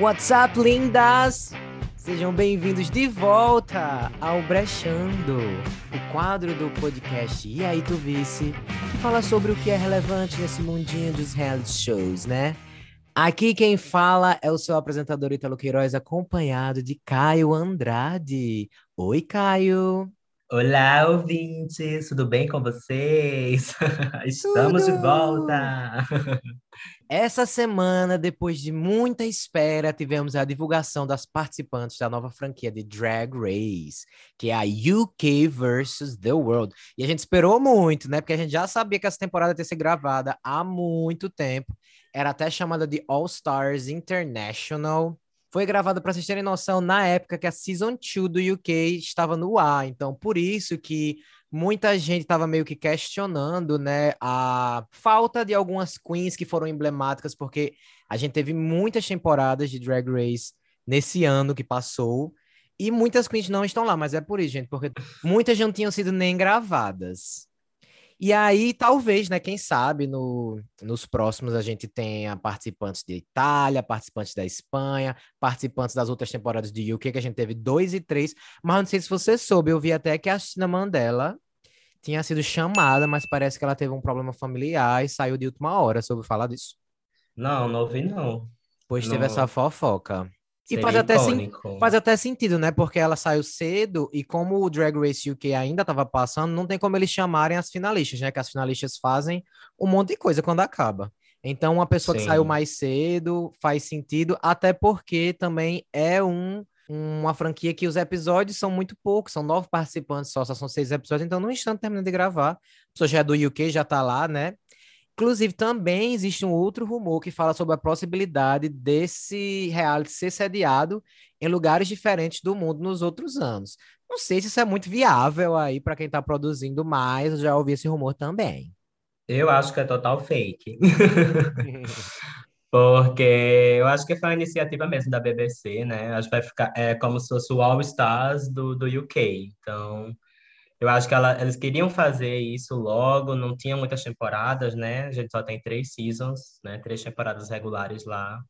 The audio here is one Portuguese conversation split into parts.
What's up, lindas? Sejam bem-vindos de volta ao Brechando, o quadro do podcast E aí, tu vice, que fala sobre o que é relevante nesse mundinho dos reality shows, né? Aqui quem fala é o seu apresentador Italo Queiroz, acompanhado de Caio Andrade. Oi, Caio. Olá, ouvintes, tudo bem com vocês? Estamos Tudo. de volta! Essa semana, depois de muita espera, tivemos a divulgação das participantes da nova franquia de Drag Race, que é a UK versus The World. E a gente esperou muito, né? Porque a gente já sabia que essa temporada ia ser gravada há muito tempo. Era até chamada de All Stars International. Foi gravada, para vocês terem noção, na época que a Season 2 do UK estava no ar. Então, por isso que muita gente estava meio que questionando, né, a falta de algumas queens que foram emblemáticas, porque a gente teve muitas temporadas de Drag Race nesse ano que passou, e muitas queens não estão lá, mas é por isso, gente, porque muitas não tinham sido nem gravadas. E aí, talvez, né, quem sabe, no, nos próximos a gente tenha participantes de Itália, participantes da Espanha, participantes das outras temporadas de UK, que a gente teve dois e três, mas não sei se você soube, eu vi até que a Cristina Mandela tinha sido chamada, mas parece que ela teve um problema familiar e saiu de última hora. Você ouviu falar disso? Não, não ouvi não. Pois teve Não. essa fofoca. E faz até, sen- faz até sentido, né? Porque ela saiu cedo e como o Drag Race UK ainda estava passando, não tem como eles chamarem as finalistas, né? Que as finalistas fazem um monte de coisa quando acaba. Então, uma pessoa que Sim. saiu mais cedo faz sentido, até porque também é um, uma franquia que os episódios são muito poucos, são nove participantes só, só são seis episódios, então no instante termina de gravar. A pessoa já é do UK, já tá lá, né? Inclusive, também existe um outro rumor que fala sobre a possibilidade desse reality ser sediado em lugares diferentes do mundo nos outros anos. Não sei se isso é muito viável aí para quem está produzindo mais, eu já ouvi esse rumor também. Eu acho que é total fake. Porque eu acho que foi uma iniciativa mesmo da BBC, né? Acho que vai ficar é como se fosse o All Stars do, do UK. Então, eu acho que ela, eles queriam fazer isso logo, não tinha muitas temporadas, né? A gente só tem três seasons, né? Três temporadas regulares lá.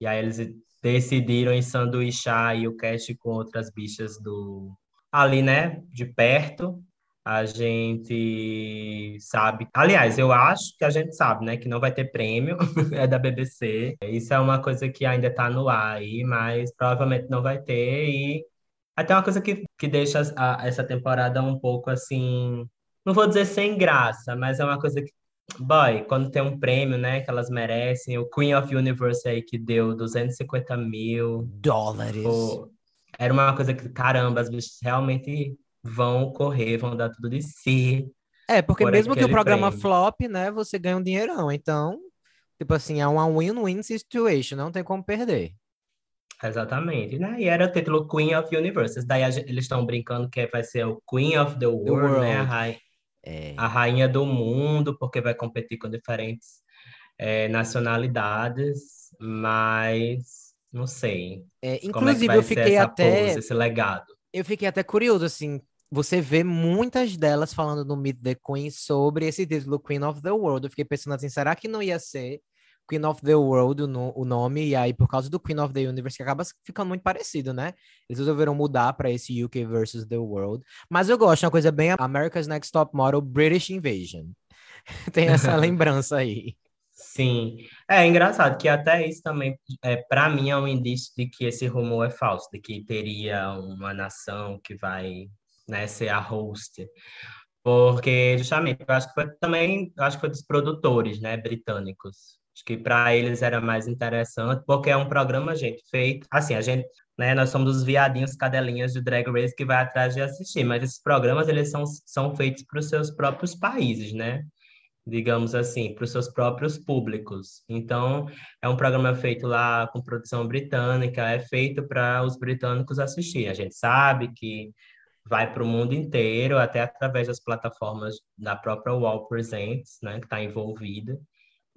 E aí eles decidiram ensanduichar aí o cast com outras bichas do ali, né? De perto. A gente sabe. Aliás, eu acho que a gente sabe, né? Que não vai ter prêmio, é da BBC. Isso é uma coisa que ainda tá no ar aí, mas provavelmente não vai ter. E até uma coisa que, que deixa a- essa temporada um pouco assim. Não vou dizer sem graça, mas é uma coisa que. Boy, quando tem um prêmio, né, que elas merecem, o Queen of Universe aí que deu 250 mil, Dólares. pô, era uma coisa que, caramba, as bichas realmente vão correr, vão dar tudo de si. É, porque por mesmo que o programa prêmio. flop, né, você ganha um dinheirão. Então, tipo assim, é uma win-win situation, não tem como perder. Exatamente, né? E era o título Queen of Universes. Daí a eles estão brincando que vai ser o Queen of the World, né? A, world. rai- É. a rainha do mundo, porque vai competir com diferentes eh, nacionalidades, mas não sei É, é inclusive, eu fiquei até. pose, esse legado. eu fiquei até curioso, assim, você vê muitas delas falando no Meet the Queen sobre esse título Queen of the World. Eu fiquei pensando assim, será que não ia ser Queen of the World o, no- o nome? E aí, por causa do Queen of the Universe, que acaba ficando muito parecido, né? Eles resolveram mudar para esse UK versus the World. Mas eu gosto, é uma coisa bem America's Next Top Model British Invasion. Tem essa lembrança aí. Sim, é engraçado que até isso também, é, para mim, é um indício de que esse rumor é falso, de que teria uma nação que vai, né, ser a host. Porque, justamente, eu acho que foi também, acho que foi dos produtores, né, britânicos. Acho que para eles era mais interessante, porque é um programa, gente, feito. Assim, a gente, né, nós somos os viadinhos cadelinhas de Drag Race que vai atrás de assistir, mas esses programas, eles são, são feitos para os seus próprios países, né? Digamos assim, para os seus próprios públicos. Então, é um programa feito lá com produção britânica, é feito para os britânicos assistir. A gente sabe que vai para o mundo inteiro, até através das plataformas da própria Wall Presents, né, que está envolvida,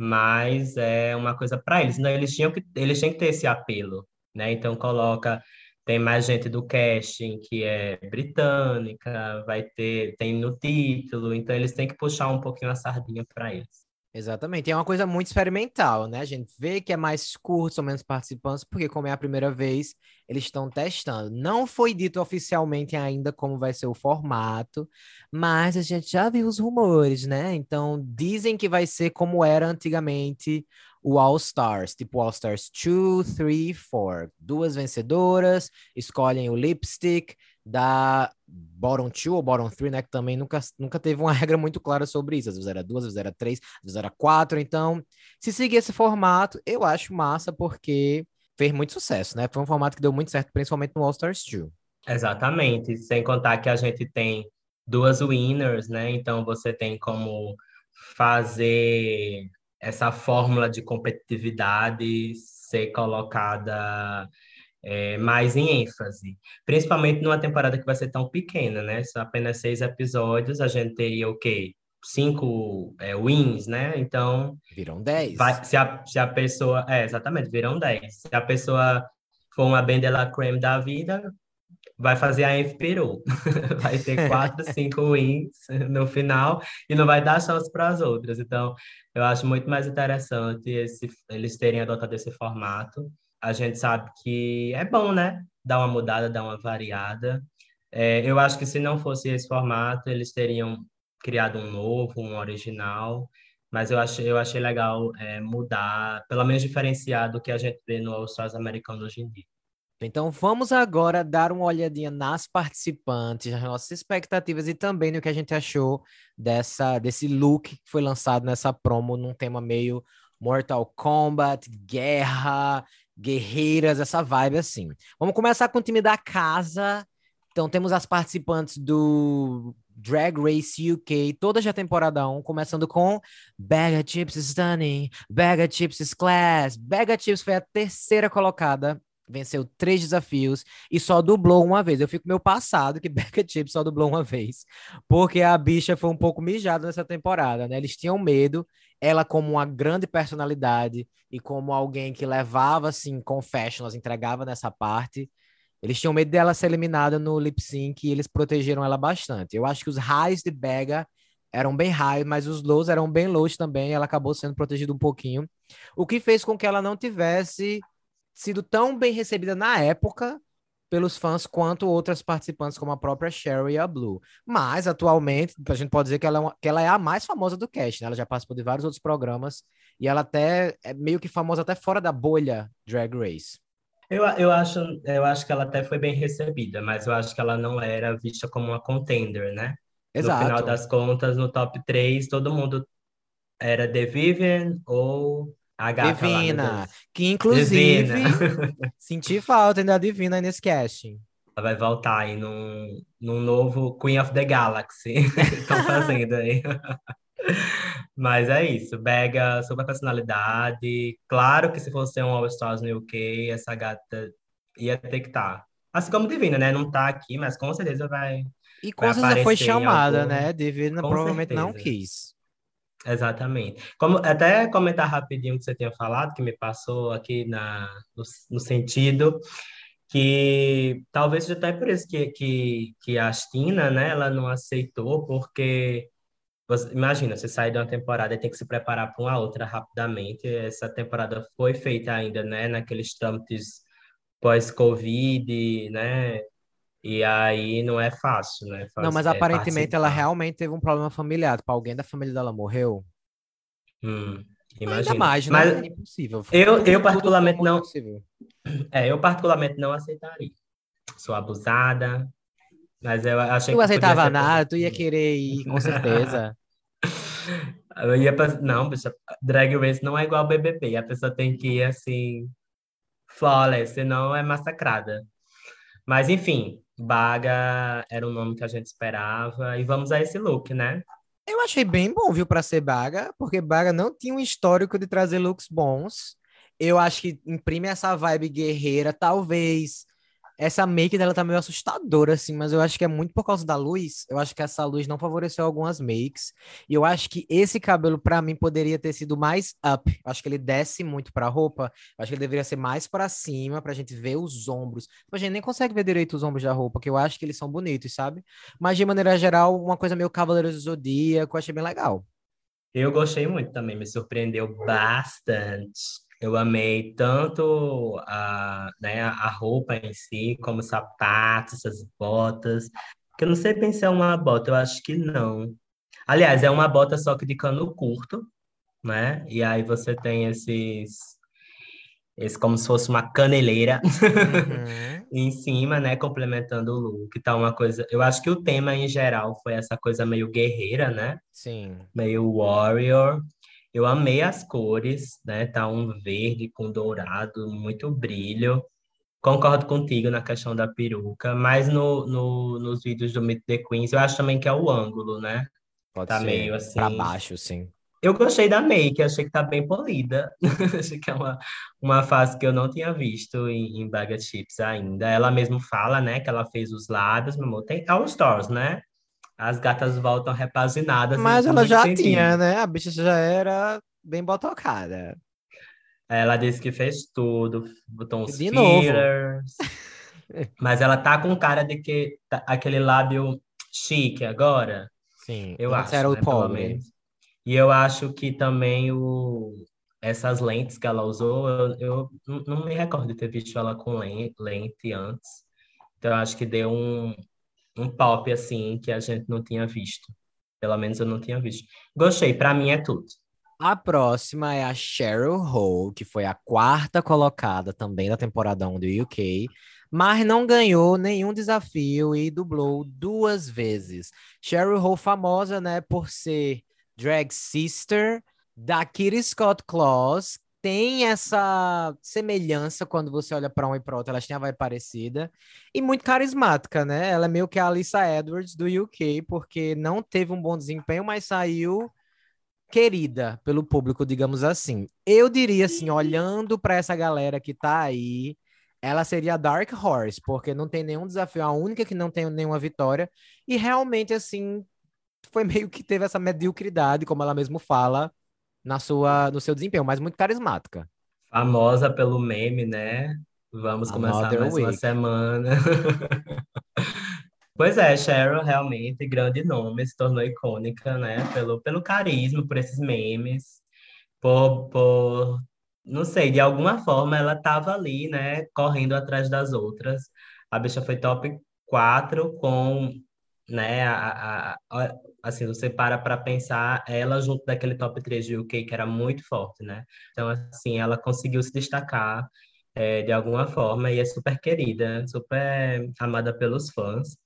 mas é uma coisa para eles. Né? Eles, tinham que, eles tinham que ter esse apelo, né? Então coloca, tem mais gente do casting que é britânica, vai ter, tem no título, então eles têm que puxar um pouquinho a sardinha para eles. Exatamente, é uma coisa muito experimental, né? A gente vê que é mais curto, são menos participantes, porque como é a primeira vez, eles estão testando. Não foi dito oficialmente ainda como vai ser o formato, mas a gente já viu os rumores, né? Então, dizem que vai ser como era antigamente o All Stars, tipo All Stars 2, 3, 4. Duas vencedoras, escolhem o lipstick, da bottom two ou bottom three, né? Que também nunca, nunca teve uma regra muito clara sobre isso. Às vezes era duas, às vezes era três, às vezes era quatro. Então, se seguir esse formato, eu acho massa porque fez muito sucesso, né? Foi um formato que deu muito certo, principalmente no All Stars 2. Exatamente. Sem contar que a gente tem duas winners, né? Então você tem como fazer essa fórmula de competitividade ser colocada é, mais em ênfase, principalmente numa temporada que vai ser tão pequena, né? São apenas seis episódios, a gente teria o quê? Cinco é, wins, né? Então. Viram dez. Vai, se, a, se a pessoa. É, exatamente, viram dez. Se a pessoa for uma bem de la creme da vida, vai fazer a Peru. vai ter quatro, cinco wins no final e não vai dar chance para as outras. Então, eu acho muito mais interessante esse, eles terem adotado esse formato a gente sabe que é bom, né? Dar uma mudada, dar uma variada. É, eu acho que se não fosse esse formato, eles teriam criado um novo, um original, mas eu achei, eu achei legal é, mudar, pelo menos diferenciar do que a gente vê no All Stars americano hoje em dia. Então vamos agora dar uma olhadinha nas participantes, nas nossas expectativas e também no que a gente achou dessa desse look que foi lançado nessa promo num tema meio Mortal Kombat, guerra, guerreiras, essa vibe assim. Vamos começar com o time da casa. Então temos as participantes do Drag Race UK, todas da temporada 1, começando com Bega Chips Stunning, Bega Chips Class. Bega Chips foi a terceira colocada, venceu três desafios e só dublou uma vez. Eu fico meio passado que Becca Chips só dublou uma vez, porque a bicha foi um pouco mijada nessa temporada, né? Eles tinham medo ela como uma grande personalidade e como alguém que levava assim confessionals, entregava nessa parte. Eles tinham medo dela ser eliminada no lip sync e eles protegeram ela bastante. Eu acho que os highs de Bega eram bem high, mas os lows eram bem lows também. Ela acabou sendo protegida um pouquinho, o que fez com que ela não tivesse sido tão bem recebida na época pelos fãs quanto outras participantes, como a própria Sherry e a Blue. Mas, atualmente, a gente pode dizer que ela é, uma, que ela é a mais famosa do cast, né? Ela já participou de vários outros programas e ela até é meio que famosa até fora da bolha Drag Race. Eu, eu, acho, eu acho que ela até foi bem recebida, mas eu acho que ela não era vista como uma contender, né? Exato. No final das contas, no top 3, todo mundo era The Vivian ou a gata Divina, que inclusive Divina. senti falta ainda da Divina aí nesse casting. Ela vai voltar aí num, num novo Queen of the Galaxy. Estão fazendo aí. Mas é isso, Bega, super personalidade. Claro que se fosse um All Stars no UK, essa gata ia ter que estar. Tá. Assim como Divina, né? Não tá aqui, mas com certeza vai. E com certeza foi chamada, algum... né? Divina com provavelmente certeza. não quis. Exatamente. Como, até comentar rapidinho o que você tinha falado, que me passou aqui na, no, no sentido que talvez seja até por isso que, que, que a Astina, né, ela não aceitou, porque você, imagina, você sai de uma temporada e tem que se preparar para uma outra rapidamente. Essa temporada foi feita ainda, né, naqueles trâmites pós-Covid, né, e aí não é fácil, né? Faz, não, mas é aparentemente ela realmente teve um problema familiar. Tipo, alguém da família dela morreu. Hum, imagina. Ainda mais, né? Mas é impossível. Eu, eu particularmente não. É, eu particularmente não aceitaria. Sou abusada, mas eu achei tu que. Tu aceitava nada, tu ia querer ir, com certeza. eu ia pra... Não, bicha, Drag Race não é igual ao BBB. A pessoa tem que ir assim, flawless, senão é massacrada. Mas enfim, Baga era o nome que a gente esperava. E vamos a esse look, né? Eu achei bem bom, viu, para ser Baga, porque Baga não tinha um histórico de trazer looks bons. Eu acho que imprime essa vibe guerreira, talvez essa make dela tá meio assustadora, assim, mas eu acho que é muito por causa da luz. Eu acho que essa luz não favoreceu algumas makes. E eu acho que esse cabelo, para mim, poderia ter sido mais up. Eu acho que ele desce muito pra roupa. Eu acho que ele deveria ser mais para cima, pra gente ver os ombros. A gente nem consegue ver direito os ombros da roupa, que eu acho que eles são bonitos, sabe? Mas, de maneira geral, uma coisa meio Cavaleiros do Zodíaco, eu achei bem legal. Eu gostei muito também, me surpreendeu bastante. Eu amei tanto a, né, a roupa em si, como os sapatos, essas botas. Que eu não sei pensar uma bota, eu acho que não. Aliás, é uma bota só que de cano curto, né? E aí você tem esses, esse como se fosse uma caneleira Uhum. em cima, né? Complementando o look. Tá uma coisa. Eu acho que o tema em geral foi essa coisa meio guerreira, né? Sim. Meio warrior. Eu amei as cores, né? Tá um verde com dourado, muito brilho. Concordo contigo na questão da peruca, mas no, no, nos vídeos do Meet the Queens eu acho também que é o ângulo, né? Pode Tá ser meio pra assim. baixo, sim. Eu gostei da make, achei que tá bem polida. Achei que é uma, uma fase que eu não tinha visto em, em Chips ainda. Ela mesmo fala, né, que ela fez os lábios, meu amor. Tem All Stars, né? As gatas voltam repaginadas em Mas ela já tinha, né? A bicha já era bem botocada. Ela disse que fez tudo, botou uns De novo. fillers. Mas ela tá com cara de que tá- aquele lábio chique agora, Sim. eu acho, era o né? Pobre. E eu acho que também o... essas lentes que ela usou, eu, eu não me recordo de ter visto ela com len- lente antes. Então eu acho que deu um, um pop assim que a gente não tinha visto. Pelo menos eu não tinha visto. Gostei, pra mim é tudo. A próxima é a Cheryl Hole, que foi a quarta colocada também da temporada 1 do UK, mas não ganhou nenhum desafio e dublou duas vezes. Cheryl Hole famosa, né, por ser drag sister da Kitty Scott Claus, tem essa semelhança quando você olha para um e para outra, elas têm a vibe parecida e muito carismática, né? Ela é meio que a Alyssa Edwards do UK, porque não teve um bom desempenho, mas saiu querida pelo público, digamos assim. Eu diria assim, olhando para essa galera que tá aí, ela seria a Dark Horse, porque não tem nenhum desafio, a única que não tem nenhuma vitória, e realmente assim foi meio que teve essa mediocridade, como ela mesmo fala, na sua no seu desempenho, mas muito carismática. Famosa pelo meme, né? Vamos começar mais uma week. semana. Pois é, Cheryl realmente grande nome, se tornou icônica, né? Pelo, pelo carisma, por esses memes, por, por, não sei, de alguma forma ela estava ali, né? Correndo atrás das outras. A bicha foi top 4 com, né? A, a- a- assim, você para para pensar ela junto daquele top 3 de UK, que era muito forte, né? Então, assim, ela conseguiu se destacar é, de alguma forma e é super querida, super amada pelos fãs.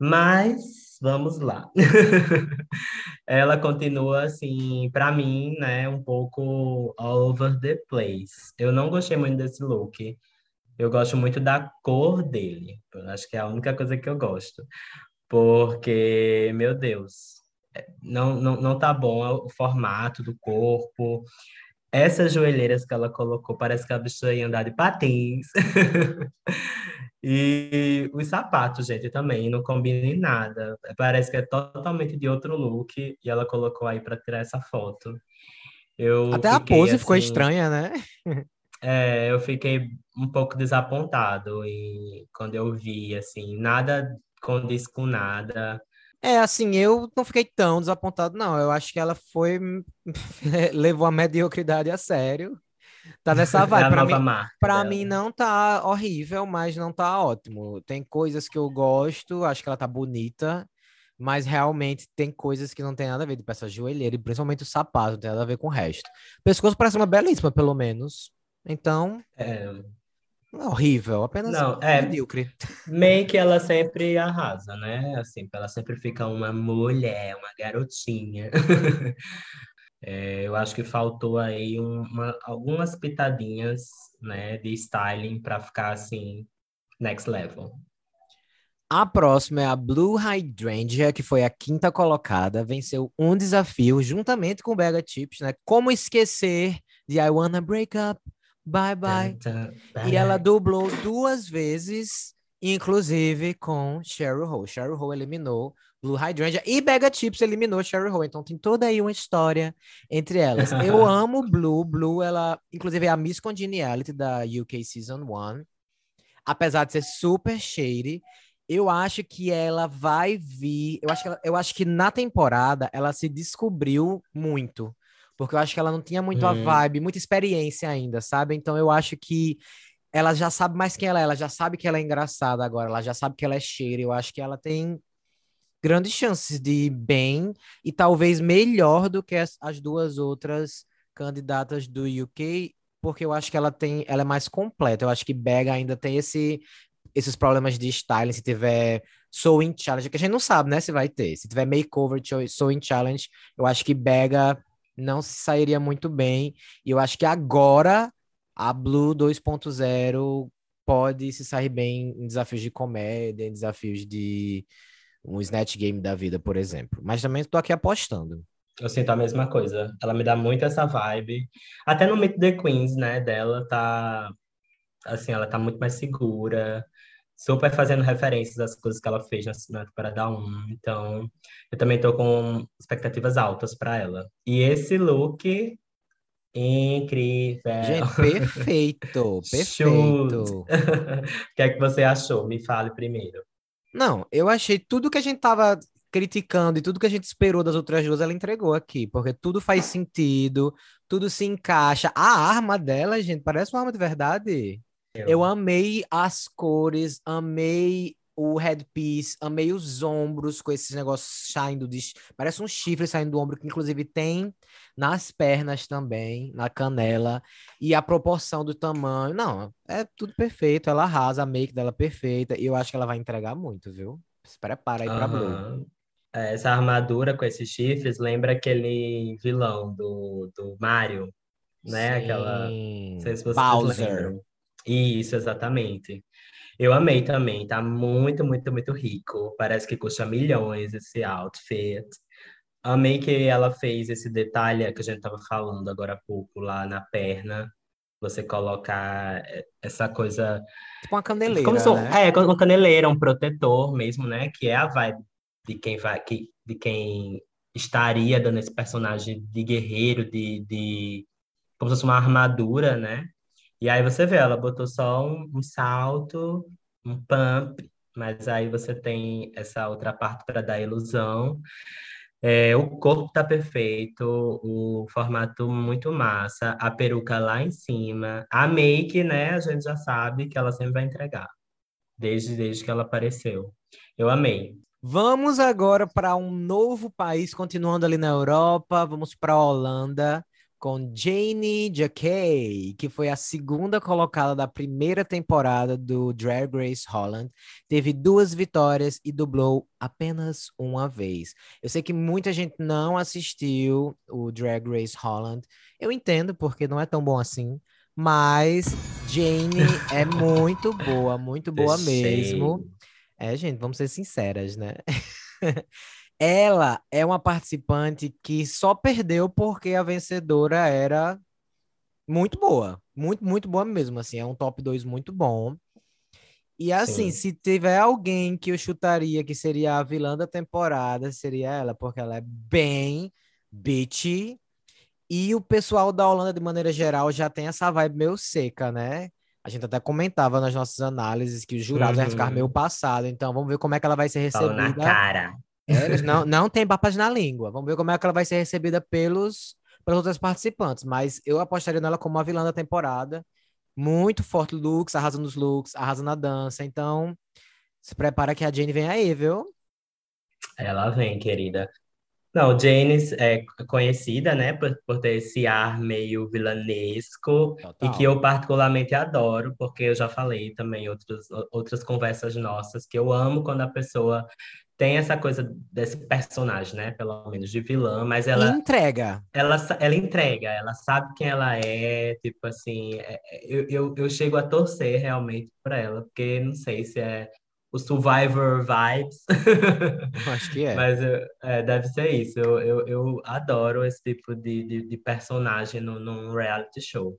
Mas vamos lá. Ela continua assim, para mim, né, um pouco all over the place. Eu não gostei muito desse look. Eu gosto muito da cor dele. Eu acho que é a única coisa que eu gosto. Porque, meu Deus, não, não, não tá bom o formato do corpo. Essas joelheiras que ela colocou, parece que a bicha ia andar de patins. E os sapatos, gente, também não combina em nada. Parece que é totalmente de outro look e ela colocou aí para tirar essa foto. Eu Até a pose ficou assim, estranha, né? é, eu fiquei um pouco desapontado e quando eu vi assim, nada condiz com nada. É, assim, eu não fiquei tão desapontado, não. Eu acho que ela foi. levou a mediocridade a sério. Tá nessa É vibe. Pra mim, marca pra mim não tá horrível, mas não tá ótimo. Tem coisas que eu gosto, acho que ela tá bonita, mas realmente tem coisas que não tem nada a ver, tipo essa joelheira, e principalmente o sapato, não tem nada a ver com o resto. O pescoço parece uma belíssima, pelo menos. Então, é horrível, apenas não, é, medíocre. meio que ela sempre arrasa, né? Assim, ela sempre fica uma mulher, uma garotinha. É, eu acho que faltou aí uma, algumas pitadinhas, né, de styling para ficar assim next level. A próxima é a Blue Hydrangea, que foi a quinta colocada, venceu um desafio juntamente com o Bega Chips, né? Como esquecer de I Wanna Break Up, Bye Bye. Tan, tan, E ela dublou duas vezes, inclusive com Cheryl Hole. Cheryl Hole eliminou Blue Hydrangea e Bega Chips eliminou Cheryl Hole. Então tem toda aí uma história entre elas. Eu amo Blue. Blue, ela, inclusive, é a Miss Congeniality da UK Season 1. Apesar de ser super shady. Eu acho que ela vai vir. Eu acho que, ela, eu acho que na temporada ela se descobriu muito. Porque eu acho que ela não tinha muito hum. a vibe, muita experiência ainda, sabe? Então eu acho que ela já sabe mais quem ela é, ela já sabe que ela é engraçada agora, ela já sabe que ela é cheira. Eu acho que ela tem grandes chances de ir bem e talvez melhor do que as, as duas outras candidatas do UK, porque eu acho que ela tem, ela é mais completa. Eu acho que Bega ainda tem esse esses problemas de styling, se tiver Sewing Challenge, que a gente não sabe, né, se vai ter. Se tiver Makeover Sewing Challenge, eu acho que Bega não se sairia muito bem. E eu acho que agora a Blue 2.0 pode se sair bem em desafios de comédia, em desafios de um Snatch Game da vida, por exemplo. Mas também estou aqui apostando. Eu sinto a mesma coisa. Ela me dá muito essa vibe. Até no Meet the Queens, né, dela, tá... Assim, ela tá muito mais segura super fazendo referências às coisas que ela fez na, na temporada 1. Então, eu também tô com expectativas altas para ela. E esse look incrível. Gente, perfeito, perfeito. o que é que você achou? Me fale primeiro. Não, eu achei tudo que a gente tava criticando e tudo que a gente esperou das outras duas, ela entregou aqui, porque tudo faz sentido, tudo se encaixa. A arma dela, gente, parece uma arma de verdade. Eu amei as cores, amei o headpiece, amei os ombros com esses negócios saindo de. Parece um chifre saindo do ombro, que inclusive tem nas pernas também, na canela, e a proporção do tamanho. Não, é tudo perfeito. Ela arrasa, a make dela é perfeita, e eu acho que ela vai entregar muito, viu? Se prepara aí pra uhum. Blue. É, essa armadura com esses chifres lembra aquele vilão do, do Mario, né? Sim. Aquela. Não sei se vocês Bowser. lembram. Isso, exatamente. Eu amei também, tá muito, muito, muito rico. Parece que custa milhões esse outfit. Amei que ela fez esse detalhe que a gente tava falando agora há pouco lá na perna. Você colocar essa coisa. Tipo uma caneleira. Como se, né? É, uma caneleira, um protetor mesmo, né? Que é a vibe de quem vai, que, de quem estaria dando esse personagem de guerreiro, de, de como se fosse uma armadura, né? E aí você vê, ela botou só um, um salto, um pump, mas aí você tem essa outra parte para dar ilusão. É, o corpo tá perfeito, o formato muito massa, a peruca lá em cima, a make, né? A gente já sabe que ela sempre vai entregar, desde, desde que ela apareceu. Eu amei. Vamos agora para um novo país, continuando ali na Europa, vamos para a Holanda com Jane Jacquet, que foi a segunda colocada da primeira temporada do Drag Race Holland. Teve duas vitórias e dublou apenas uma vez. Eu sei que muita gente não assistiu o Drag Race Holland. Eu entendo, porque não é tão bom assim. Mas Jane é muito boa, muito boa mesmo. É, gente, vamos ser sinceras, né? Ela é uma participante que só perdeu porque a vencedora era muito boa. Muito, muito boa mesmo, assim. É um top 2 muito bom. E assim, Sim. se tiver alguém que eu chutaria que seria a vilã da temporada, seria ela, porque ela é bem bitchy. E o pessoal da Holanda, de maneira geral, já tem essa vibe meio seca, né? A gente até comentava nas nossas análises que os jurados uhum. iam ficar meio passado. Então, vamos ver como é que ela vai ser recebida. Fala na cara. Eles não, não tem papas na língua. Vamos ver como é que ela vai ser recebida pelos, pelos outros participantes. Mas eu apostaria nela como a vilã da temporada. Muito forte looks, arrasa nos looks, arrasa na dança. Então, se prepara que a Jane vem aí, viu? Ela vem, querida. Não, Jane é conhecida, né, por, por ter esse ar meio vilanesco Total. e que eu particularmente adoro, porque eu já falei também em outros, outras conversas nossas que eu amo quando a pessoa tem essa coisa desse personagem, né? Pelo menos de vilã, mas ela. Entrega. Ela, ela entrega, ela sabe quem ela é, tipo assim. É, é eu, eu, eu chego a torcer realmente por ela, porque não sei se é o Survivor vibes. Acho que é. mas é, deve ser isso. Eu, eu, eu adoro esse tipo de, de, de personagem num reality show.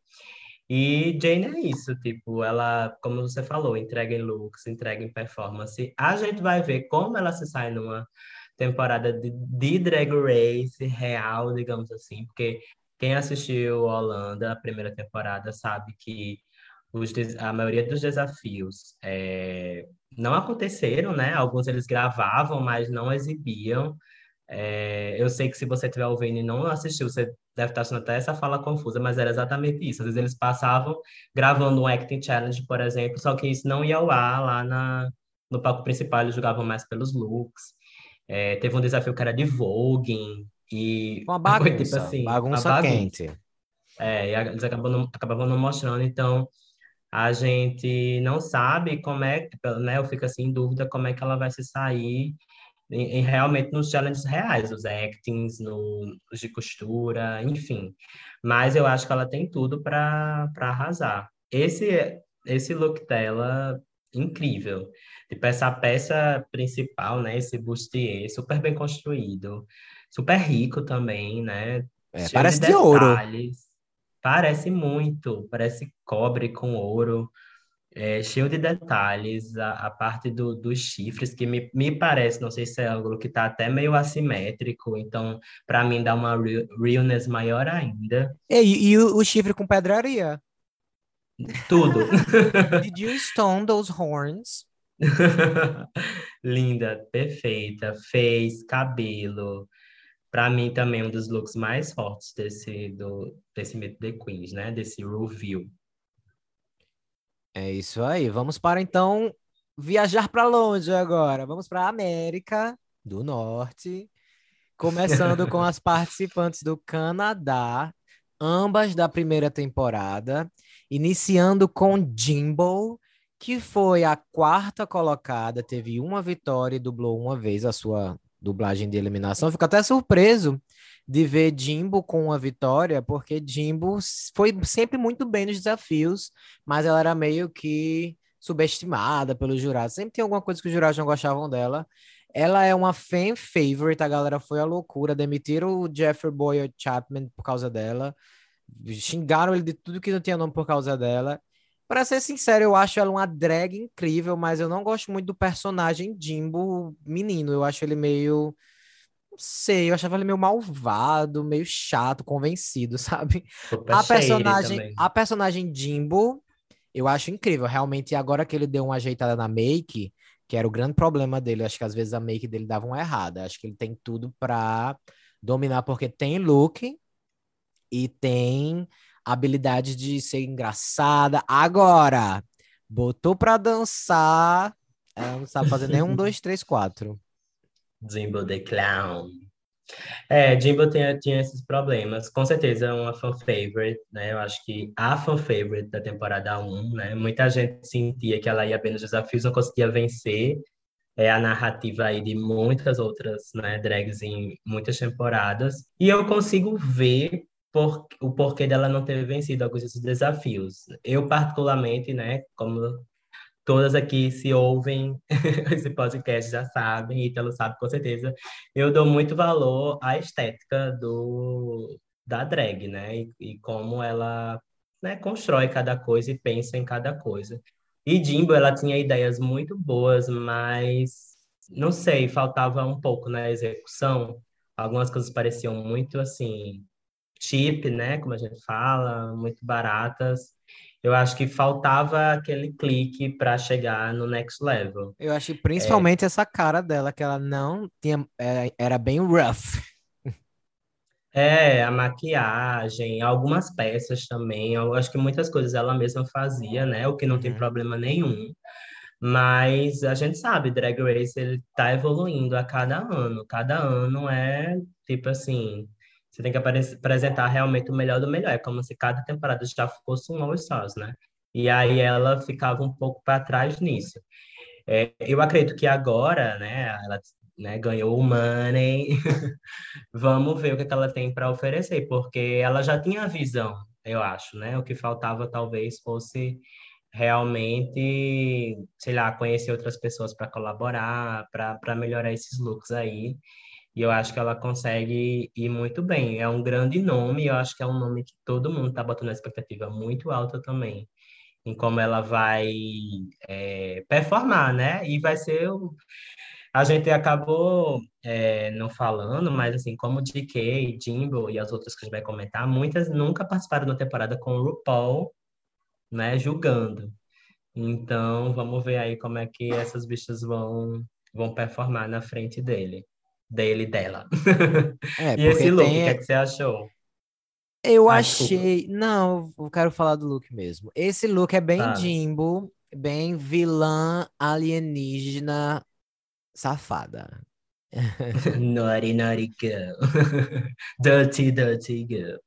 E Jane é isso, tipo, ela, como você falou, entrega em looks, entrega em performance. A gente vai ver como ela se sai numa temporada de, de Drag Race real, digamos assim, porque quem assistiu Holanda, a primeira temporada, sabe que os, a maioria dos desafios é, não aconteceram, né? Alguns eles gravavam, mas não exibiam. É, eu sei que se você estiver ouvindo e não assistiu, você deve estar achando até essa fala confusa, mas era exatamente isso. Às vezes eles passavam gravando um acting challenge, por exemplo, só que isso não ia ao ar lá na, no palco principal, eles jogavam mais pelos looks. É, teve um desafio que era de voguing, e uma bagunça, foi, tipo assim, bagunça, bagunça quente. É, e eles acabavam não, acabavam não mostrando, então a gente não sabe como é, né? Eu fico assim em dúvida como é que ela vai se sair em, em realmente nos challenges reais, os actings, no, os de costura, enfim. Mas eu acho que ela tem tudo para arrasar. Esse esse look dela incrível. Tipo, essa peça principal, né? Esse bustier super bem construído, super rico também, né? É, parece de, de ouro. Parece muito, parece cobre com ouro, é, cheio de detalhes. A, a parte do, dos chifres, que me, me parece, não sei se é algo que está até meio assimétrico, então, para mim, dá uma real, realness maior ainda. E, e o, o chifre com pedraria? Tudo. Did you stone those horns? Linda, perfeita, fez cabelo, para mim também um dos looks mais fortes desse do desse Meet the Queens, né? Desse review. É isso aí. Vamos para então viajar para longe agora. Vamos para a América do Norte, começando com as participantes do Canadá, ambas da primeira temporada, iniciando com Jimbo, que foi a quarta colocada, teve uma vitória e dublou uma vez a sua dublagem de eliminação. Fico até surpreso de ver Jimbo com uma vitória, porque Jimbo foi sempre muito bem nos desafios, mas ela era meio que subestimada pelos jurados. Sempre tem alguma coisa que os jurados não gostavam dela. Ela é uma fan favorite, a galera foi a loucura, demitiram o Jeffrey Boyer Chapman por causa dela, xingaram ele de tudo que não tinha nome por causa dela. Para ser sincero, eu acho ela uma drag incrível, mas eu não gosto muito do personagem Jimbo menino. Eu acho ele meio. Sei, eu achava ele meio malvado, meio chato, convencido, sabe? A personagem, a personagem Jimbo, eu acho incrível. Realmente, agora que ele deu uma ajeitada na make, que era o grande problema dele, acho que às vezes a make dele dava uma errada. Acho que ele tem tudo para dominar, porque tem look e tem habilidade de ser engraçada. Agora, botou pra dançar, ela não sabe fazer nem um, dois, três, quatro. Jimbo the Clown. É, Jimbo tinha, tinha esses problemas. Com certeza é uma fan favorite, né? Eu acho que a fan favorite da temporada 1, né? Muita gente sentia que ela ia nos desafios, não conseguia vencer. É a narrativa aí de muitas outras né, drags em muitas temporadas. E eu consigo ver por, o porquê dela não ter vencido alguns desses desafios. Eu, particularmente, né, como todas aqui se ouvem esse podcast já sabem, Ítalo sabe com certeza, eu dou muito valor à estética do, da drag, né, e, e como ela né, constrói cada coisa e pensa em cada coisa. E Jimbo, ela tinha ideias muito boas, mas não sei, faltava um pouco na execução. Algumas coisas pareciam muito assim cheap, né, como a gente fala, muito baratas. Eu acho que faltava aquele clique para chegar no next level. Eu acho que principalmente é... essa cara dela, que ela não tinha, é, era bem rough. É, a maquiagem, algumas peças também. Eu acho que muitas coisas ela mesma fazia, né? O que não uhum. tem problema nenhum. Mas a gente sabe, Drag Race ele tá evoluindo a cada ano. Cada ano é tipo assim, você tem que apresentar realmente o melhor do melhor. É como se cada temporada já fosse um All Stars, né? E aí ela ficava um pouco para trás nisso. É, eu acredito que agora, né, ela né, ganhou o money, vamos ver o que, que ela tem para oferecer, porque ela já tinha a visão, eu acho, né? O que faltava talvez fosse realmente, sei lá, conhecer outras pessoas para colaborar, para melhorar esses looks aí. E eu acho que ela consegue ir muito bem. É um grande nome, eu acho que é um nome que todo mundo está botando a expectativa muito alta também, em como ela vai é, performar, né? E vai ser. O... A gente acabou é, não falando, mas assim, como DK, Jimbo e as outras que a gente vai comentar, muitas nunca participaram da temporada com o RuPaul né, julgando. Então, vamos ver aí como é que essas bichas vão, vão performar na frente dele. Dele dela. É, e esse look, o tem... que, é que você achou? Eu ah, achei. Desculpa. Não, eu quero falar do look mesmo. Esse look é bem ah. Jimbo, bem vilã alienígena safada. naughty, naughty girl. dirty, dirty girl.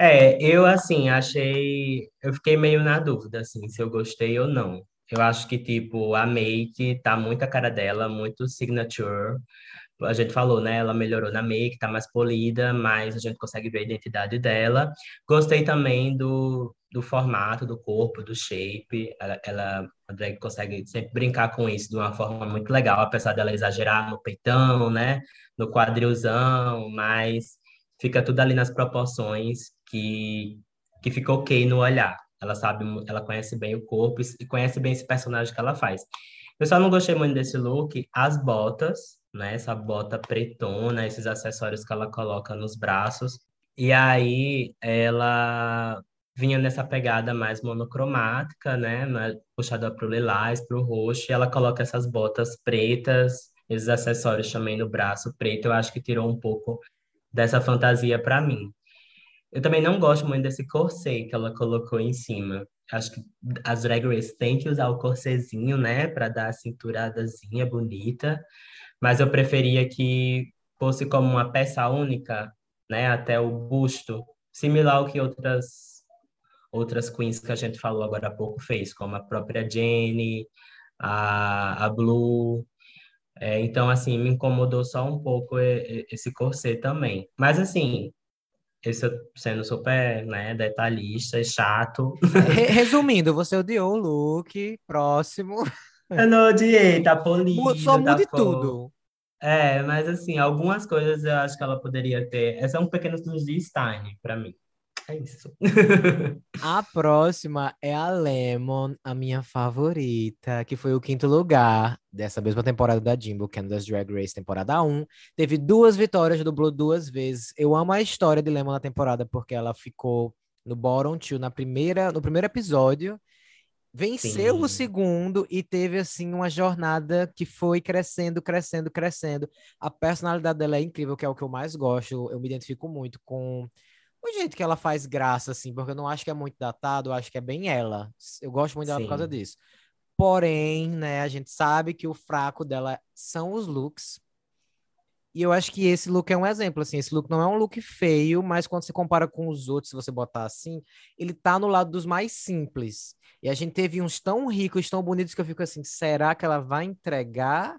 É, eu assim, achei. Eu fiquei meio na dúvida, assim, se eu gostei ou não. Eu acho que, tipo, a make tá muito a cara dela, muito signature. A gente falou, né? Ela melhorou na make, tá mais polida, mas a gente consegue ver a identidade dela. Gostei também do, do formato do corpo, do shape. Ela, ela a drag consegue sempre brincar com isso de uma forma muito legal, apesar dela exagerar no peitão, né? No quadrilzão, mas fica tudo ali nas proporções que, que fica ok no olhar. Ela sabe, ela conhece bem o corpo e conhece bem esse personagem que ela faz. Eu só não gostei muito desse look, as botas, né? Essa bota pretona, esses acessórios que ela coloca nos braços. E aí ela vinha nessa pegada mais monocromática, né? Puxada para o lilás, para o roxo, e ela coloca essas botas pretas, esses acessórios também no braço preto. Eu acho que tirou um pouco dessa fantasia para mim. Eu também não gosto muito desse corset que ela colocou em cima. Acho que as drag race têm que usar o corsetzinho, né, para dar a cinturadazinha bonita, mas eu preferia que fosse como uma peça única, né, até o busto, similar ao que outras outras queens que a gente falou agora há pouco fez, como a própria Jenny, a, a Blue. É, então, assim, me incomodou só um pouco esse corset também. Mas, assim, esse sendo super, né, detalhista e chato. Resumindo, você odiou o look, próximo. Eu não odiei, tá polido, Só tá mude tudo. É, mas assim, algumas coisas eu acho que ela poderia ter. Essa é um pequeno de Stein, pra mim. É isso. a próxima é a Lemon, a minha favorita, que foi o quinto lugar dessa mesma temporada da Jimbo, Canada's Drag Race, temporada 1. Teve duas vitórias, dublou duas vezes. Eu amo a história de Lemon na temporada, porque ela ficou no bottom two na primeira, no primeiro episódio, venceu Sim. o segundo e teve assim uma jornada que foi crescendo, crescendo, crescendo. A personalidade dela é incrível, que é o que eu mais gosto. Eu me identifico muito com o jeito que ela faz graça, assim, porque eu não acho que é muito datado, eu acho que é bem ela. Eu gosto muito dela Sim. por causa disso. Porém, né, a gente sabe que o fraco dela são os looks. E eu acho que esse look é um exemplo, assim, esse look não é um look feio, mas quando você compara com os outros, se você botar assim, ele tá no lado dos mais simples. E a gente teve uns tão ricos, tão bonitos que eu fico assim, será que ela vai entregar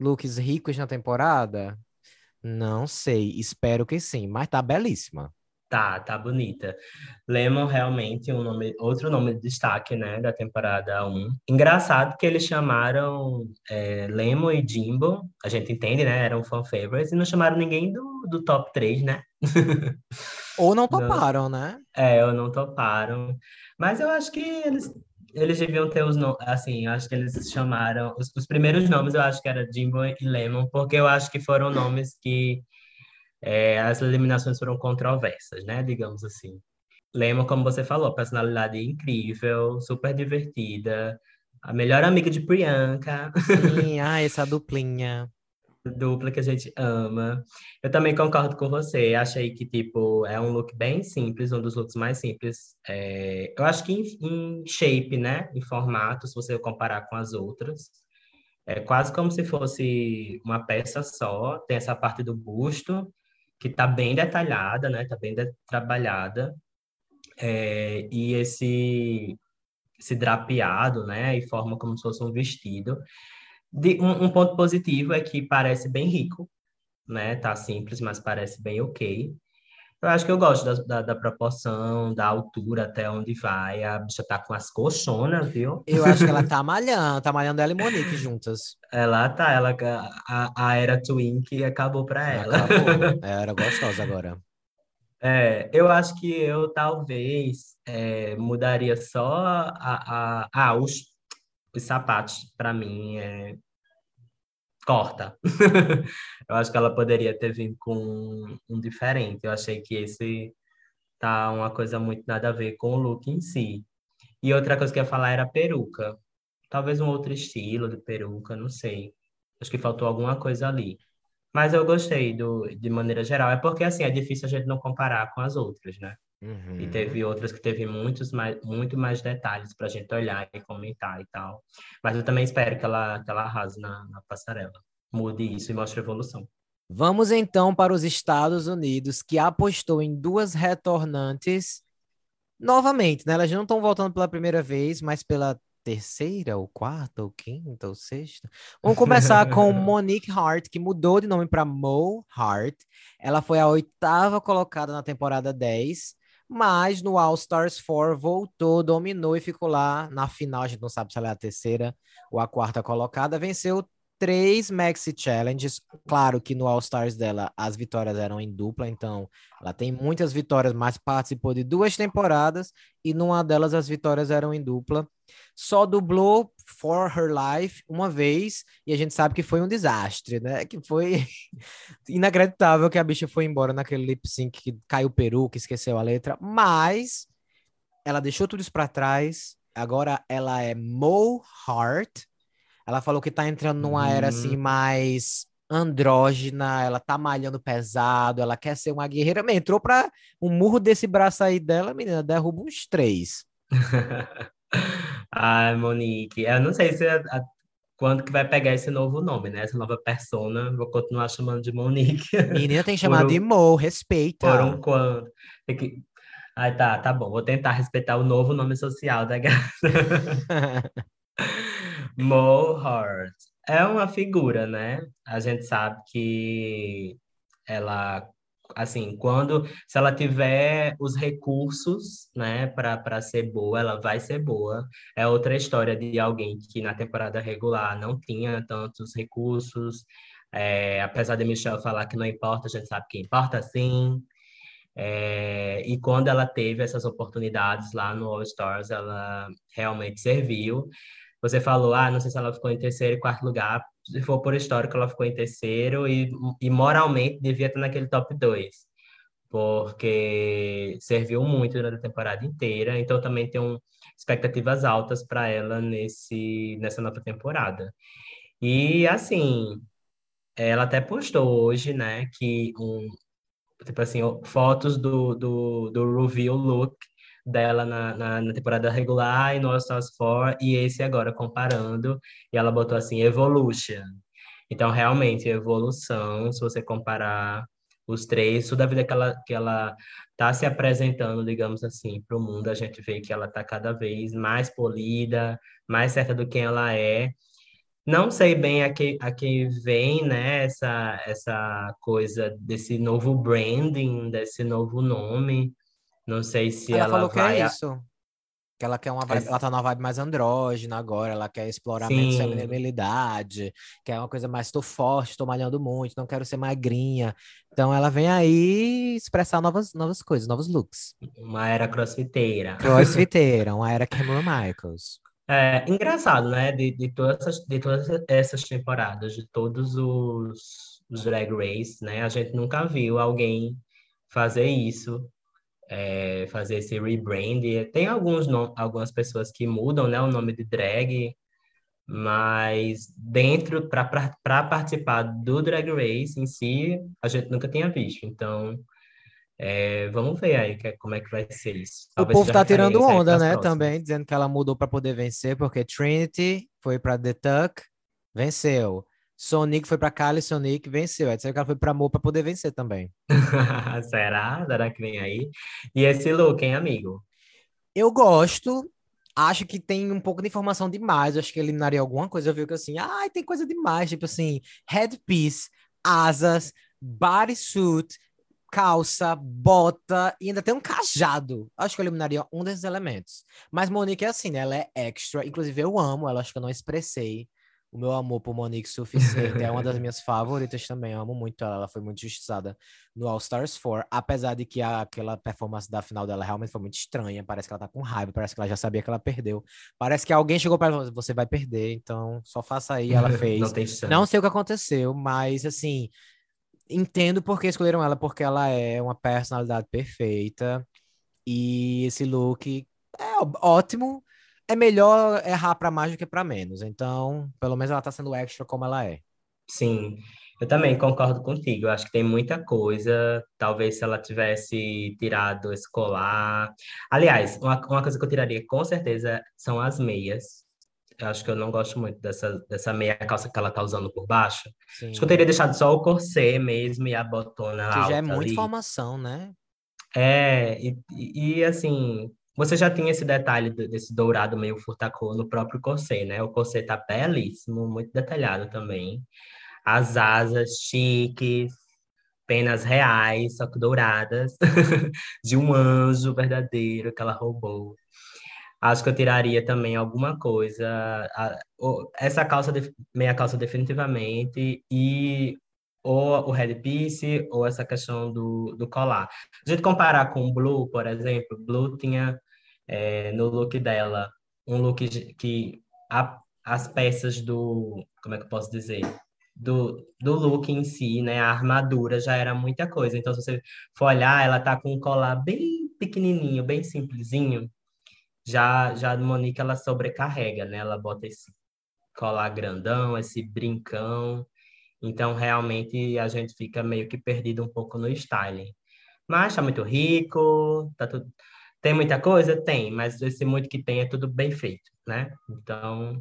looks ricos na temporada? Não sei, espero que sim, mas tá belíssima. Tá, tá bonita. Lemon realmente um nome, outro nome de destaque, né, da temporada 1. Engraçado que eles chamaram é, Lemon e Jimbo, a gente entende, né, eram fan favorites, e não chamaram ninguém do, do top 3, né? Ou não toparam, não, né? É, ou não toparam. Mas eu acho que eles, eles deviam ter os nomes, assim, eu acho que eles chamaram, os, os primeiros nomes eu acho que era Jimbo e Lemon, porque eu acho que foram nomes que é, as eliminações foram controversas, né? Digamos assim. Lema, como você falou, personalidade incrível, super divertida, a melhor amiga de Priyanka. Sim, ah, essa duplinha. Dupla que a gente ama. Eu também concordo com você. Achei que, tipo, é um look bem simples, um dos looks mais simples. É... Eu acho que em, em shape, né? Em formato, se você comparar com as outras. É quase como se fosse uma peça só. Tem essa parte do busto, que está bem detalhada, né? Está bem de trabalhada. É, e esse, esse drapeado, né? E forma como se fosse um vestido. De, um, um ponto positivo é que parece bem rico, né? Tá simples, mas parece bem ok. Eu acho que eu gosto da, da, da, proporção, da altura até onde vai. A bicha tá com as colchonas, viu? Eu acho que ela tá malhando, tá malhando ela e Monique juntas. Ela tá, ela, a, a era Twin que acabou pra ela. Acabou. Era gostosa agora. É, eu acho que eu talvez é, mudaria só a, a, a, ah, os, os sapatos, para mim, é, corta. eu acho que ela poderia ter vindo com um, um diferente. Eu achei que esse tá uma coisa muito nada a ver com o look em si. E outra coisa que eu ia falar era a peruca. Talvez um outro estilo de peruca, não sei. Acho que faltou alguma coisa ali. Mas eu gostei do, de maneira geral. É porque, assim, é difícil a gente não comparar com as outras, né? Uhum. E teve outras que teve muitos mais, muito mais detalhes para a gente olhar e comentar e tal. Mas eu também espero que ela, que ela arrase na, na passarela. Mude isso e mostre evolução. Vamos então para os Estados Unidos, que apostou em duas retornantes novamente, né? Elas não estão voltando pela primeira vez, mas pela terceira, ou quarta, ou quinta, ou sexta. Vamos começar com Monique Hart, que mudou de nome para Mo Hart. Ela foi a oitava colocada na temporada 10, mas no All Stars 4 voltou, dominou e ficou lá na final. A gente não sabe se ela é a terceira ou a quarta colocada. Venceu três Maxi Challenges. Claro que no All Stars dela as vitórias eram em dupla, então ela tem muitas vitórias, mas participou de duas temporadas e numa delas as vitórias eram em dupla. Só dublou For Her Life uma vez e a gente sabe que foi um desastre, né? Que foi inacreditável que a bicha foi embora naquele lip sync que caiu o peru, que esqueceu a letra, mas ela deixou tudo isso para trás. Agora ela é Mo Hart ela falou que tá entrando numa era assim Hum. mais andrógena, ela tá malhando pesado, ela quer ser uma guerreira. Mas Entrou pra um murro desse braço aí dela, menina, derruba uns três. Ai, Monique, eu não sei se a- a- quando que vai pegar esse novo nome, né? Essa nova persona, vou continuar chamando de Monique. Menina tem Por chamar de um, Mo, por respeita. um quando. Tem que... Ai, tá, tá bom. Vou tentar respeitar o novo nome social da gata. Mo Hart. É uma figura, né? A gente sabe que ela, assim, quando, se ela tiver os recursos, né, para para ser boa, ela vai ser boa. É outra história de alguém que na temporada regular não tinha tantos recursos. É, apesar de Michelle falar que não importa, a gente sabe que importa sim. É, e quando ela teve essas oportunidades lá no All Stars, ela realmente serviu. Você falou, ah, não sei se ela ficou em terceiro e quarto lugar. Se for por histórico, ela ficou em terceiro e, e moralmente devia estar naquele top 2, porque serviu muito durante a temporada inteira. Então também tenho expectativas altas para ela nesse, nessa nova temporada. E assim, ela até postou hoje, né, que um, tipo assim, fotos do, do, do reveal look dela na, na, na temporada regular e no All Stars 4, e esse agora comparando, e ela botou assim, Evolution. Então, realmente, evolução, se você comparar os três, toda a vida que ela, que ela tá se apresentando, digamos assim, para o mundo, a gente vê que ela tá cada vez mais polida, mais certa do que ela é, não sei bem a que, a que vem, né, essa, essa coisa desse novo branding, desse novo nome. Não sei se Ela ela falou que vai. é isso. Que ela quer uma é- vibe, ela tá numa vibe mais andrógena agora, ela quer explorar menos sim, feminilidade, quer uma coisa mais, tô forte, tô malhando muito, não quero ser magrinha. Então ela vem aí expressar novas, novas coisas, novos looks. uma era crossfiteira. Crossfiteira, uma era Cameron Michaels. É engraçado, né? De, de todas essas, de todas essas temporadas, de todos os, os Drag Race, né? A gente nunca viu alguém fazer isso, é, fazer esse rebrand. Tem alguns algumas pessoas que mudam, né, o nome de drag, mas dentro, para participar do Drag Race em si, a gente nunca tinha visto. Então, é, vamos ver aí que- como é que vai ser isso. O Talvez povo seja tá tirando onda, né, próximas. também, dizendo que ela mudou para poder vencer, porque Trinity foi para The Tuck, venceu. Sonic foi para Kali, Sonic venceu. Aí que ela foi para Mo para poder vencer também. Será? Será que vem aí? E esse look, hein, amigo? Eu gosto, acho que tem um pouco de informação demais. Acho que eliminaria alguma coisa. Eu vi que assim, ai, tem coisa demais, tipo assim, headpiece, asas, bodysuit, calça, bota e ainda tem um cajado. Acho que eu eliminaria um desses elementos. Mas Monique é assim, né? Ela é extra. Inclusive, eu amo ela, acho que eu não expressei o meu amor por Monique suficiente. É uma das minhas favoritas também. Eu amo muito ela. Ela foi muito justiçada no All Stars 4. Apesar de que a- aquela performance da final dela realmente foi muito estranha. Parece que ela tá com raiva. Parece que ela já sabia que ela perdeu. Parece que alguém chegou para ela e falou: Você vai perder, então só faça aí. Ela Não fez. chance. Não sei o que aconteceu, mas assim, entendo por que escolheram ela, porque ela é uma personalidade perfeita. E esse look é ótimo. É melhor errar para mais do que para menos. Então, pelo menos ela tá sendo extra como ela é. Sim, eu também concordo contigo. Eu acho que tem muita coisa. Talvez se ela tivesse tirado esse colar. Aliás, uma, uma coisa que eu tiraria com certeza são as meias. Eu acho que eu não gosto muito dessa, dessa meia calça que ela tá usando por baixo. Sim. Acho que eu teria deixado só o corset mesmo e a botona Que alta já é muita ali. informação, né? É, e, e, assim, você já tinha esse detalhe desse dourado meio furtacô no próprio corset, né? O corset tá belíssimo, muito detalhado também. As asas chiques, penas reais, só que douradas, de um anjo verdadeiro que ela roubou. Acho que eu tiraria também alguma coisa, essa calça, meia calça definitivamente, e ou o headpiece, ou essa questão do, do colar. A gente comparar com o Blue, por exemplo, Blue tinha é, no look dela um look que a- as peças do, como é que eu posso dizer? Do, do look em si, né? A armadura já era muita coisa. Então, se você for olhar, ela tá com um colar bem pequenininho, bem simplesinho. Já, já a Monique, ela sobrecarrega, né? Ela bota esse colar grandão, esse brincão. Então, realmente, a gente fica meio que perdido um pouco no styling. Mas tá muito rico, tá tudo... Tem muita coisa? Tem, mas esse muito que tem é tudo bem feito, né? Então,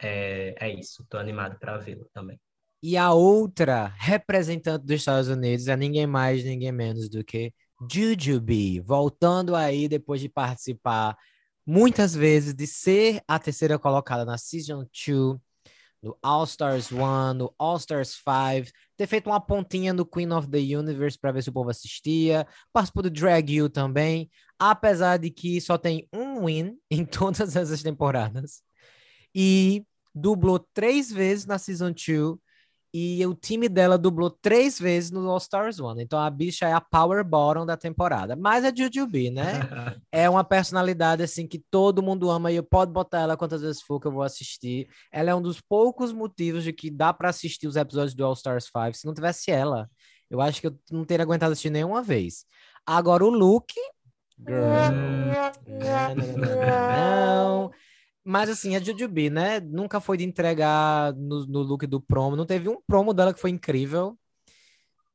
é, é isso. Tô animado para vê-lo também. E a outra representante dos Estados Unidos é ninguém mais, ninguém menos do que Jujubee, voltando aí depois de participar muitas vezes, de ser a terceira colocada na Season 2, no All Stars 1, no All Stars 5, ter feito uma pontinha no Queen of the Universe para ver se o povo assistia, participou do Drag You também, apesar de que só tem um win em todas essas temporadas, e dublou três vezes na Season 2, e o time dela dublou três vezes no All Stars One. Então a bicha é a power bottom da temporada. Mas é Jujubee, né? é uma personalidade assim que todo mundo ama e eu pode botar ela quantas vezes for que eu vou assistir. Ela é um dos poucos motivos de que dá para assistir os episódios do All Stars 5. Se não tivesse ela, eu acho que eu não teria aguentado assistir nenhuma vez. Agora o Luke, girl, não, não, não, não, não. Mas assim, a Jujubee, né? Nunca foi de entregar no, no look do promo. Não teve um promo dela que foi incrível.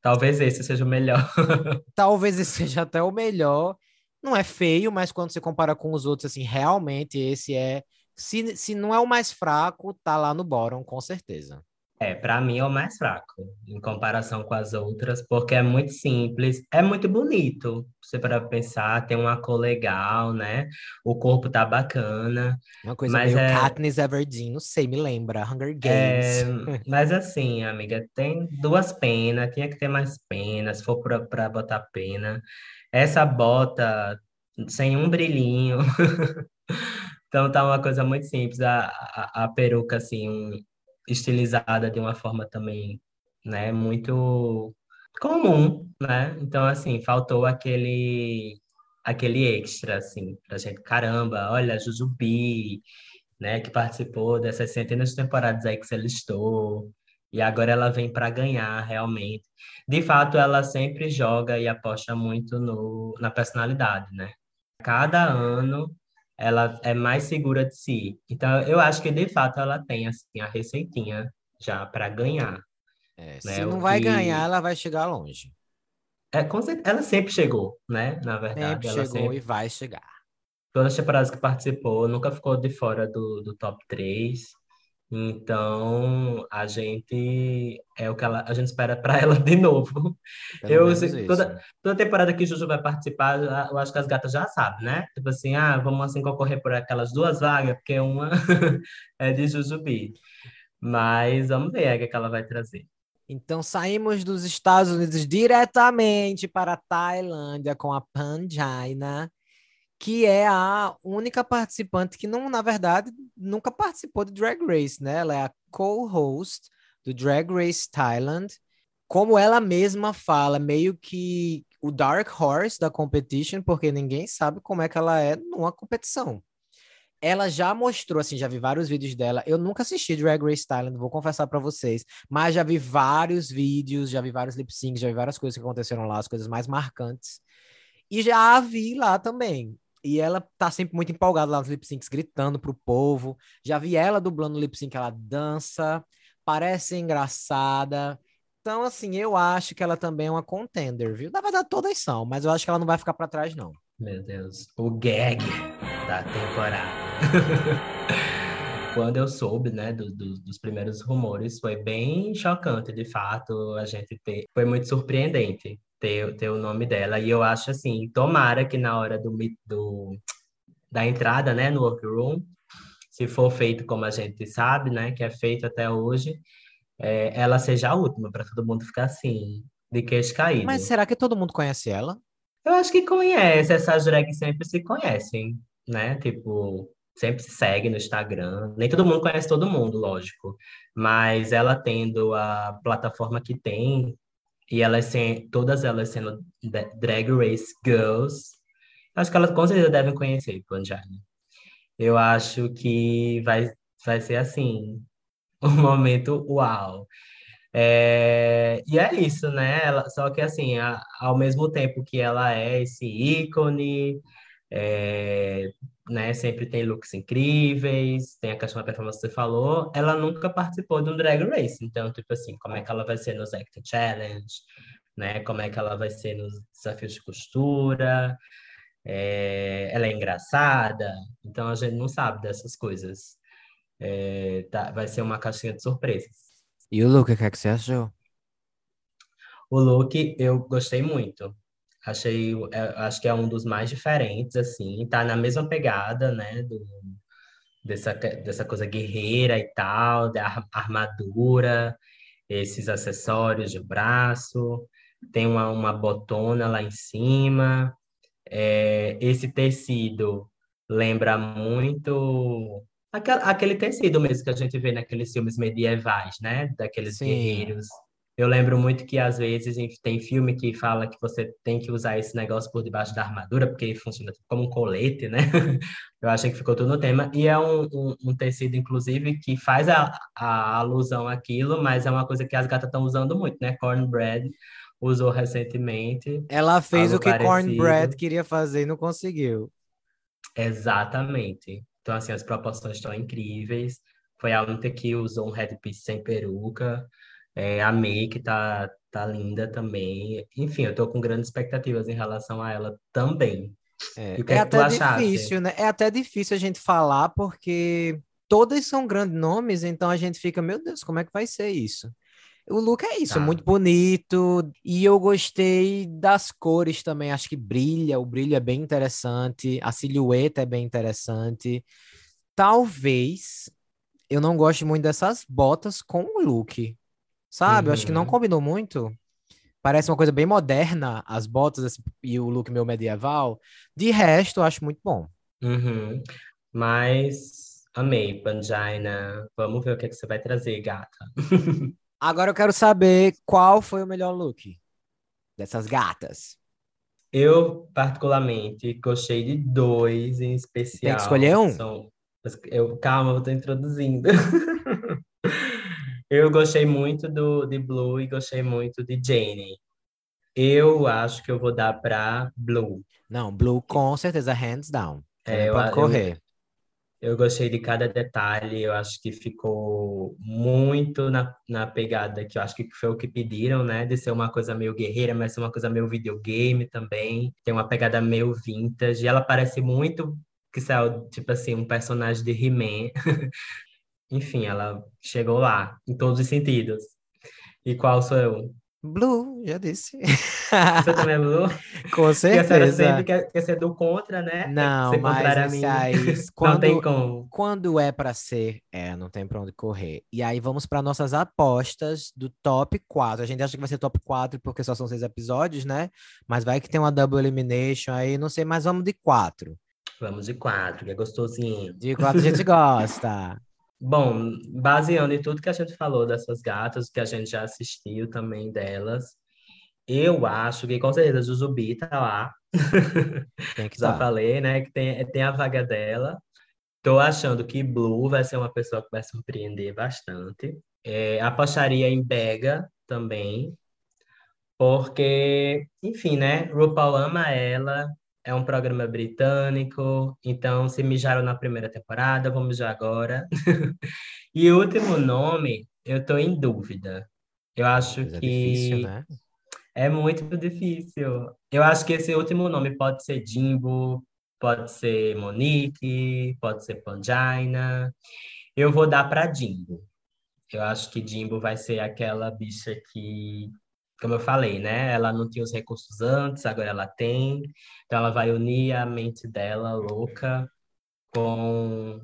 Talvez esse seja o melhor. Talvez esse seja até o melhor. Não é feio, mas quando você compara com os outros, assim, realmente esse é. Se, se não é o mais fraco, tá lá no bottom, com certeza. É, para mim é o mais fraco, em comparação com as outras, porque é muito simples, é muito bonito. Você para pensar, tem uma cor legal, né? O corpo tá bacana. É uma coisa Mas meio é- Katniss Everdeen, não sei, me lembra. Hunger É, Games. mas assim, amiga, tem duas penas, tinha que ter mais penas, se for pra, pra botar pena. Essa bota sem um brilhinho. Então tá uma coisa muito simples. A, a, a peruca, assim, um- estilizada de uma forma também, né, muito comum, né? Então, assim, faltou aquele aquele extra, assim, pra gente, caramba, olha, a Jujubee, né, que participou dessas centenas de temporadas aí que você listou, e agora ela vem para ganhar, realmente. De fato, ela sempre joga e aposta muito no, na personalidade, né? Cada ano ela é mais segura de si. Então, eu acho que de fato ela tem assim a receitinha já para ganhar. É, né, se não vai que- ganhar, ela vai chegar longe. É, ela sempre chegou, né? Na verdade, Sempre ela chegou sempre e vai chegar. todas as temporadas que participou, nunca ficou de fora do, do top 3. Então, a gente é o que ela, a gente espera para ela de novo. Pelo Eu sei- toda, toda temporada que Juju vai participar, eu acho que as gatas já sabem, né? Tipo assim, ah, vamos assim concorrer por aquelas duas vagas, porque uma é de Jujubee. Mas vamos ver o que é que ela vai trazer. Então saímos dos Estados Unidos diretamente para a Tailândia com a Panjaina, que é a única participante que não, na verdade, nunca participou do Drag Race, né? Ela é a co-host do Drag Race Thailand. Como ela mesma fala, meio que o Dark Horse da competition, porque ninguém sabe como é que ela é numa competição. Ela já mostrou, assim, já vi vários vídeos dela. Eu nunca assisti Drag Race Thailand, vou confessar para vocês. Mas já vi vários vídeos, já vi vários lip syncs, já vi várias coisas que aconteceram lá, as coisas mais marcantes. E já a vi lá também. E ela tá sempre muito empolgada lá nos lip syncs, gritando pro povo. Já vi ela dublando no lip sync, ela dança, parece engraçada. Então, assim, eu acho que ela também é uma contender, viu? Na verdade, todas são, mas eu acho que ela não vai ficar para trás, não. Meu Deus, o gag da temporada. Quando eu soube, né, do, do, dos primeiros rumores, foi bem chocante, de fato, a gente ter. Foi muito surpreendente ter, ter o nome dela. E eu acho assim, tomara que na hora do, do, da entrada, né, no workroom, se for feito como a gente sabe, né, que é feito até hoje, é, ela seja a última, para todo mundo ficar assim, de queixo caído. Mas será que todo mundo conhece ela? Eu acho que conhece, essas drags sempre se conhecem, né? Tipo, sempre se segue no Instagram. Nem todo mundo conhece todo mundo, lógico. Mas ela tendo a plataforma que tem, e elas sem, todas elas sendo Drag Race Girls, acho que elas com certeza devem conhecer Punjani. Eu acho que vai, vai ser assim, um momento uau. É, e é isso, né? Ela, só que assim, a, ao mesmo tempo que ela é esse ícone, é, né, sempre tem looks incríveis, tem a questão da performance que você falou, ela nunca participou de um drag race. Então, tipo assim, como é que ela vai ser nos Acting Challenge, né? Como é que ela vai ser nos desafios de costura? É, ela é engraçada, então a gente não sabe dessas coisas. É, tá, vai ser uma caixinha de surpresas. E o look, o que, é que você achou? O look eu gostei muito. Achei, é, acho que é um dos mais diferentes, assim, tá na mesma pegada, né, do, dessa, dessa coisa guerreira e tal, da armadura, esses acessórios de braço, tem uma, uma botona lá em cima, é, esse tecido lembra muito aquele, aquele tecido mesmo que a gente vê naqueles filmes medievais, né, daqueles Sim. guerreiros eu lembro muito que às vezes tem filme que fala que você tem que usar esse negócio por debaixo da armadura, porque ele funciona como um colete, né? Eu achei que ficou tudo no tema. E é um, um, um tecido, inclusive, que faz a, a alusão àquilo, mas é uma coisa que as gatas estão usando muito, né? Cornbread usou recentemente. Ela fez o que parecido. Cornbread queria fazer e não conseguiu. Exatamente. Então, assim, as proporções estão incríveis. Foi a única que usou um headpiece sem peruca. É, a May, tá, tá linda também. Enfim, eu tô com grandes expectativas em relação a ela também. É, é, é até difícil, né? É até difícil a gente falar, porque todas são grandes nomes, então a gente fica, meu Deus, como é que vai ser isso? O look é isso, tá. muito bonito. E eu gostei das cores também. Acho que brilha, o brilho é bem interessante. A silhueta é bem interessante. Talvez eu não goste muito dessas botas com o look. Sabe? Uhum. Eu acho que não uhum. combinou muito. Parece uma coisa bem moderna, as botas assim, e o look meu medieval. De resto, eu acho muito bom. Uhum. Mas amei, Pangina. Vamos ver o que, é que você vai trazer, gata. Agora eu quero saber qual foi o melhor look dessas gatas. Eu, particularmente, gostei de dois em especial. Tem que escolher um? São... Eu, calma, eu tô introduzindo. Eu gostei muito do de Blue e gostei muito de Jane. Eu acho que eu vou dar para Blue. Não, Blue com certeza, hands down. É, pode correr. Eu, eu, gostei de cada detalhe, eu acho que ficou muito na, na pegada que eu acho que foi o que pediram, né? De ser uma coisa meio guerreira, mas ser uma coisa meio videogame também. Tem uma pegada meio vintage. E ela parece muito que saiu, tipo assim, um personagem de He-Man. enfim, ela chegou lá, em todos os sentidos. E qual sou eu? Blue, já disse. Você também é Blue? Com certeza. Porque a sempre quer, quer ser do contra, né? Não, ser mas aí, quando, não tem como. Quando é para ser, é, não tem pra onde correr. E aí vamos para nossas apostas do top 4. A gente acha que vai ser top 4 porque só são seis episódios, né? Mas vai que tem uma double elimination aí, não sei, mas vamos de 4. Vamos de 4, que é gostosinho. De 4 a gente gosta. Bom, baseando em tudo que a gente falou dessas gatas, que a gente já assistiu também delas, eu acho que com certeza a Jujubi tá lá. Já falei, né? Que tem, tem a vaga dela. Tô achando que Blue vai ser uma pessoa que vai surpreender bastante. É, apostaria em Bega também, porque, enfim, né? RuPaul ama ela, é um programa britânico, então se mijaram na primeira temporada, vamos mijar agora. e o último nome, eu tô em dúvida. Eu acho Mas é que difícil, né? é muito difícil. Eu acho que esse último nome pode ser Jimbo, pode ser Monique, pode ser Pangina. Eu vou dar para Jimbo. Eu acho que Jimbo vai ser aquela bicha que, como eu falei, né? Ela não tinha os recursos antes, agora ela tem. Então ela vai unir a mente dela louca com,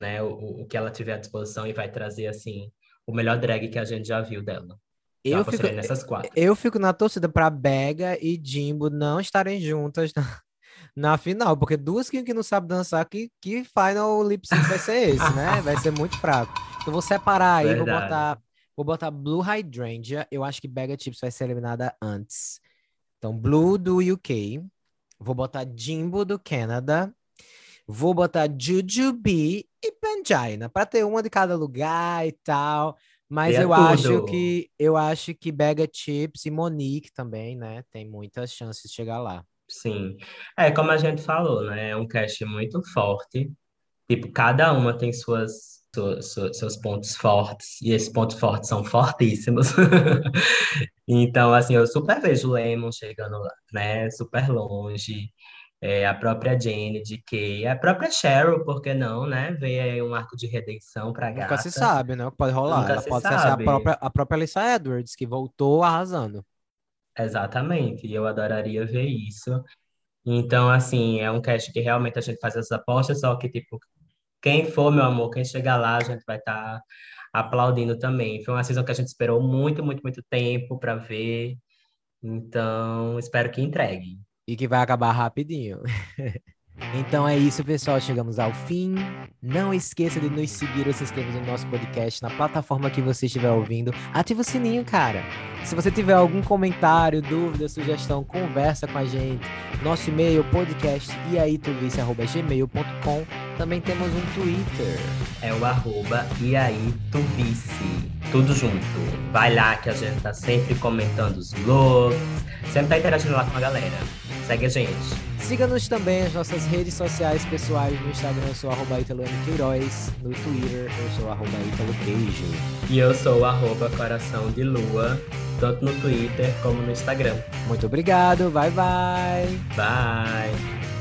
né, o, o que ela tiver à disposição e vai trazer assim o melhor drag que a gente já viu dela. Eu, Eu fico, nessas quatro. eu fico na torcida pra Bega e Jimbo não estarem juntas na, na final, porque duas que, que não sabem dançar, que, que final lip sync vai ser esse, né? Vai ser muito fraco. Então vou separar aí, vou Verdade. botar, vou botar Blue Hydrangea. Eu acho que Bega Chips vai ser eliminada antes. Então, Blue do UK. Vou botar Jimbo do Canadá. Vou botar Jujubee e Pangina, para ter uma de cada lugar e tal. Mas E é eu acho que eu acho que Bega Chips e Monique também, né? Tem muitas chances de chegar lá. Sim. É, como a gente falou, né? É um cast muito forte. Tipo, cada uma tem suas, seus pontos fortes, e esses pontos fortes são fortíssimos. Então, assim, eu super vejo o Lemon chegando lá, né? Super longe. É, a própria Jane de Kay, a própria Cheryl, por que não, né? Veio aí um arco de redenção pra Nunca se gata. sabe, né? O que pode rolar. Nunca Ela se pode ser a sabe. própria, a própria Alissa Edwards, que voltou arrasando. Exatamente, e eu adoraria ver isso. Então, assim, é um cast que realmente a gente faz essas apostas, só que, tipo, quem for, meu amor, quem chegar lá, a gente vai estar aplaudindo também. Foi uma season que a gente esperou muito, muito, muito tempo para ver. Então, espero que entregue. E que vai acabar rapidinho. Então é isso, pessoal. Chegamos ao fim. Não esqueça de nos seguir ou se inscrever no nosso podcast na plataforma que você estiver ouvindo. Ativa o sininho, cara. Se você tiver algum comentário, dúvida, sugestão, conversa com a gente. Nosso e-mail, podcast iaituvice.gmail.com. Também temos um Twitter. É o arroba e aí. Tudo junto. Vai lá que a gente tá sempre comentando os looks, sempre tá interagindo lá com a galera. Segue a gente. Siga-nos também nas nossas redes sociais pessoais. No Instagram eu sou arroba. Queiroz. No Twitter eu sou arroba Queijo. E eu sou arroba coração de lua, tanto no Twitter como no Instagram. Muito obrigado. Bye, bye. Bye!